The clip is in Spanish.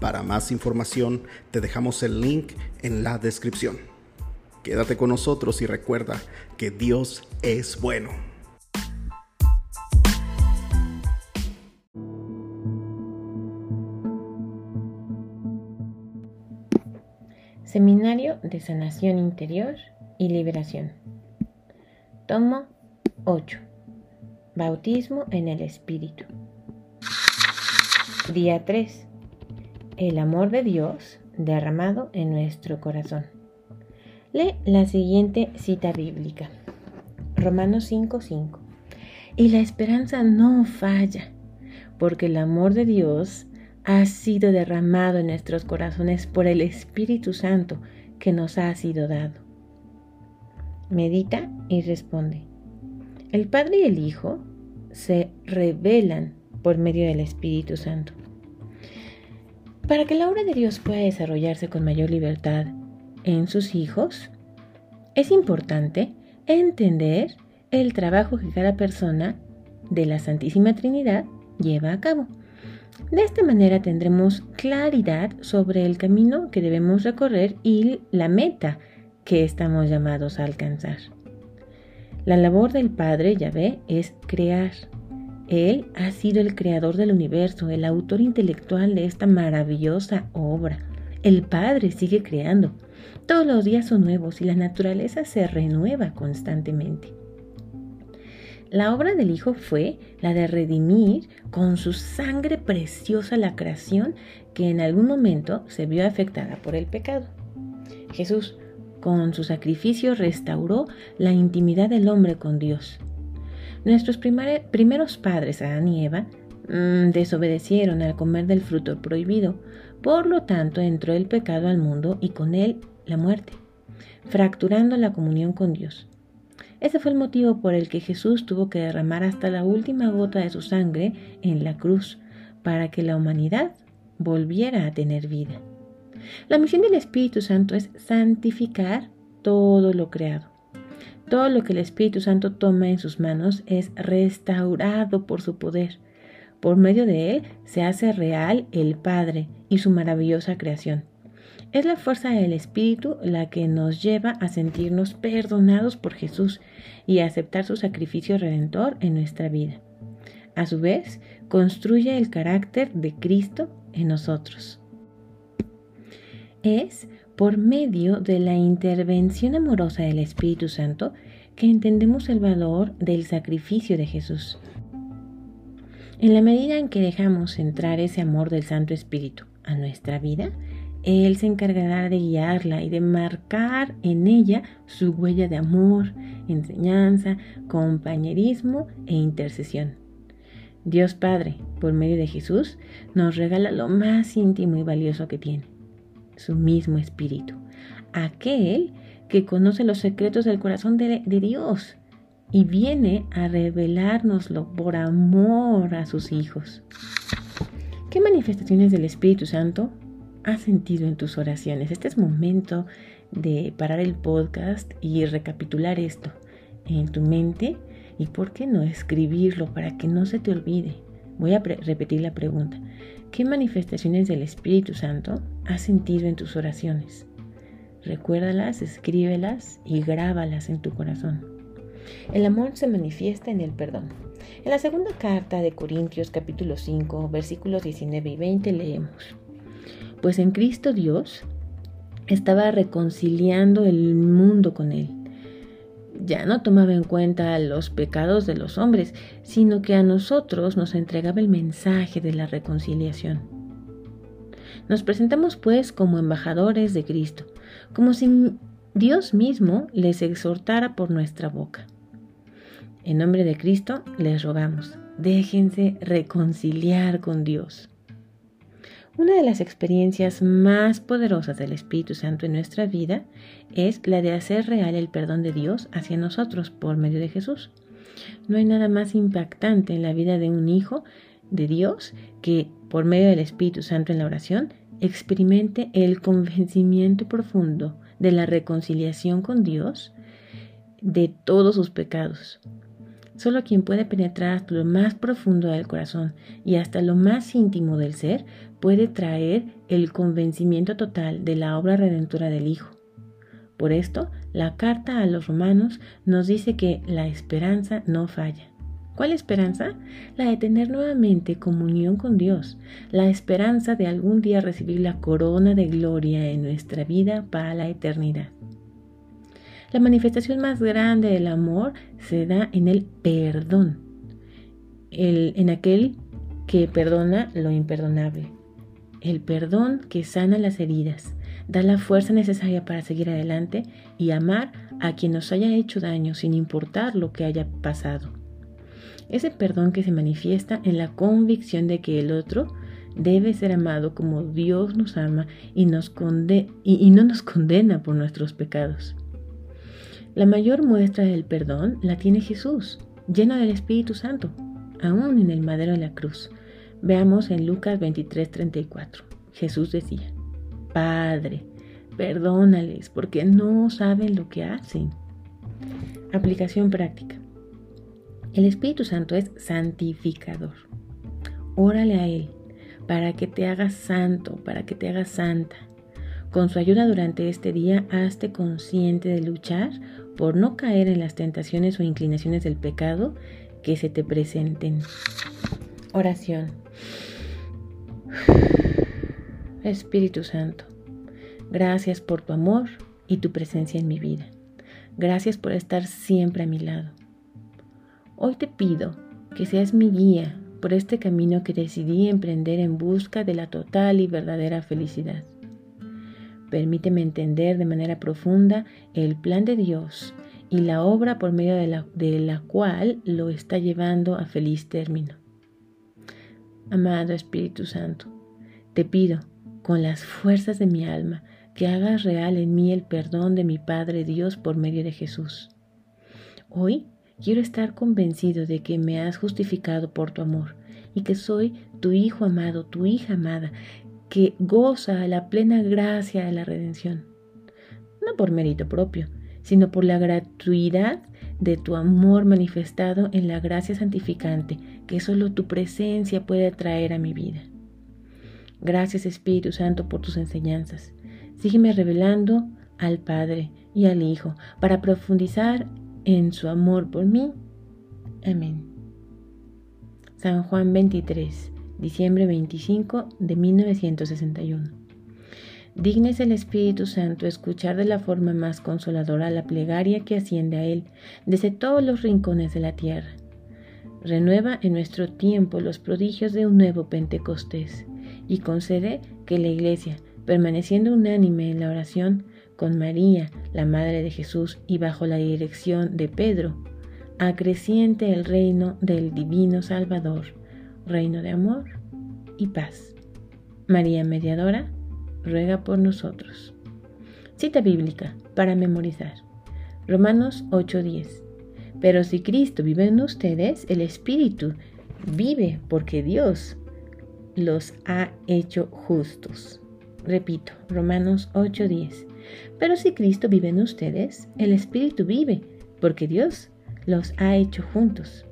Para más información te dejamos el link en la descripción. Quédate con nosotros y recuerda que Dios es bueno. Seminario de Sanación Interior y Liberación. Tomo 8. Bautismo en el Espíritu. Día 3 el amor de Dios derramado en nuestro corazón. Lee la siguiente cita bíblica. Romanos 5:5. Y la esperanza no falla, porque el amor de Dios ha sido derramado en nuestros corazones por el Espíritu Santo que nos ha sido dado. Medita y responde. El Padre y el Hijo se revelan por medio del Espíritu Santo. Para que la obra de Dios pueda desarrollarse con mayor libertad en sus hijos, es importante entender el trabajo que cada persona de la Santísima Trinidad lleva a cabo. De esta manera tendremos claridad sobre el camino que debemos recorrer y la meta que estamos llamados a alcanzar. La labor del Padre, ya ve, es crear, él ha sido el creador del universo, el autor intelectual de esta maravillosa obra. El Padre sigue creando. Todos los días son nuevos y la naturaleza se renueva constantemente. La obra del Hijo fue la de redimir con su sangre preciosa la creación que en algún momento se vio afectada por el pecado. Jesús, con su sacrificio, restauró la intimidad del hombre con Dios. Nuestros primeros padres, Adán y Eva, mm, desobedecieron al comer del fruto prohibido, por lo tanto entró el pecado al mundo y con él la muerte, fracturando la comunión con Dios. Ese fue el motivo por el que Jesús tuvo que derramar hasta la última gota de su sangre en la cruz, para que la humanidad volviera a tener vida. La misión del Espíritu Santo es santificar todo lo creado. Todo lo que el Espíritu Santo toma en sus manos es restaurado por su poder. Por medio de él se hace real el Padre y su maravillosa creación. Es la fuerza del Espíritu la que nos lleva a sentirnos perdonados por Jesús y a aceptar su sacrificio redentor en nuestra vida. A su vez, construye el carácter de Cristo en nosotros. Es por medio de la intervención amorosa del Espíritu Santo que entendemos el valor del sacrificio de Jesús. En la medida en que dejamos entrar ese amor del Santo Espíritu a nuestra vida, Él se encargará de guiarla y de marcar en ella su huella de amor, enseñanza, compañerismo e intercesión. Dios Padre, por medio de Jesús, nos regala lo más íntimo y valioso que tiene, su mismo espíritu, aquel que conoce los secretos del corazón de, Dios y viene a revelárnoslo por amor a sus hijos. ¿Qué manifestaciones del Espíritu Santo has sentido en tus oraciones? Este es momento de parar el podcast y recapitular esto en tu mente y por qué no escribirlo para que no se te olvide. Voy a repetir la pregunta. ¿Qué manifestaciones del Espíritu Santo has sentido en tus oraciones? Recuérdalas, escríbelas y grábalas en tu corazón. El amor se manifiesta en el perdón. En la segunda carta de Corintios capítulo 5 versículos 19 y 20 leemos, Pues en Cristo Dios estaba reconciliando el mundo con él ya no tomaba en cuenta los pecados de los hombres, sino que a nosotros nos entregaba el mensaje de la reconciliación. Nos presentamos pues como embajadores de Cristo, como si Dios mismo les exhortara por nuestra boca. En nombre de Cristo les rogamos, déjense reconciliar con Dios. Una de las experiencias más poderosas del Espíritu Santo en nuestra vida es la de hacer real el perdón de Dios hacia nosotros por medio de Jesús. No hay nada más impactante en la vida de un hijo de Dios que, por medio del Espíritu Santo en la oración, experimente el convencimiento profundo de la reconciliación con Dios de todos sus pecados. Solo quien puede penetrar hasta lo más profundo del corazón y hasta lo más íntimo del ser puede traer el convencimiento total de la obra redentora del Hijo. Por esto, la carta a los romanos nos dice que la esperanza no falla. ¿Cuál esperanza? La de tener nuevamente comunión con Dios, la esperanza de algún día recibir la corona de gloria en nuestra vida para la eternidad. La manifestación más grande del amor se da en el perdón, en aquel que perdona lo imperdonable, el perdón que sana las heridas, da la fuerza necesaria para seguir adelante y amar a quien nos haya hecho daño sin importar lo que haya pasado. Ese perdón que se manifiesta en la convicción de que el otro debe ser amado como Dios nos ama y, nos y, no nos condena por nuestros pecados. La mayor muestra del perdón la tiene Jesús, lleno del Espíritu Santo, aún en el madero de la cruz. Veamos en Lucas 23:34. Jesús decía, Padre, perdónales porque no saben lo que hacen. Aplicación práctica. El Espíritu Santo es santificador. Órale a Él para que te hagas santo, para que te hagas santa. Con su ayuda durante este día, hazte consciente de luchar por no caer en las tentaciones o inclinaciones del pecado que se te presenten. Oración. Espíritu Santo, gracias por tu amor y tu presencia en mi vida. Gracias por estar siempre a mi lado. Hoy te pido que seas mi guía por este camino que decidí emprender en busca de la total y verdadera felicidad. Permíteme entender de manera profunda el plan de Dios y la obra por medio de la, de la cual lo está llevando a feliz término. Amado Espíritu Santo, te pido, con las fuerzas de mi alma, que hagas real en mí el perdón de mi Padre Dios por medio de Jesús. Hoy Quiero estar convencido de que me has justificado por tu amor y que soy tu hijo amado, tu hija amada, que goza la plena gracia de la redención. No por mérito propio, sino por la gratuidad de tu amor manifestado en la gracia santificante que solo tu presencia puede traer a mi vida. Gracias Espíritu Santo por tus enseñanzas. Sígueme revelando al Padre y al Hijo para profundizar en su amor por mí. Amén. San Juan 23, diciembre 25 de 1961. Dignes el Espíritu Santo escuchar de la forma más consoladora la plegaria que asciende a Él desde todos los rincones de la tierra. Renueva en nuestro tiempo los prodigios de un nuevo Pentecostés y concede que la Iglesia, permaneciendo unánime en la oración, con María, la Madre de Jesús, y bajo la dirección de Pedro, acreciente el reino del Divino Salvador, reino de amor y paz. María Mediadora, ruega por nosotros. Cita bíblica para memorizar. Romanos 8:10. Pero si Cristo vive en ustedes, el Espíritu vive porque Dios los ha hecho justos. Repito, Romanos 8:10. Pero si Cristo vive en ustedes, el Espíritu vive, porque Dios los ha hecho juntos.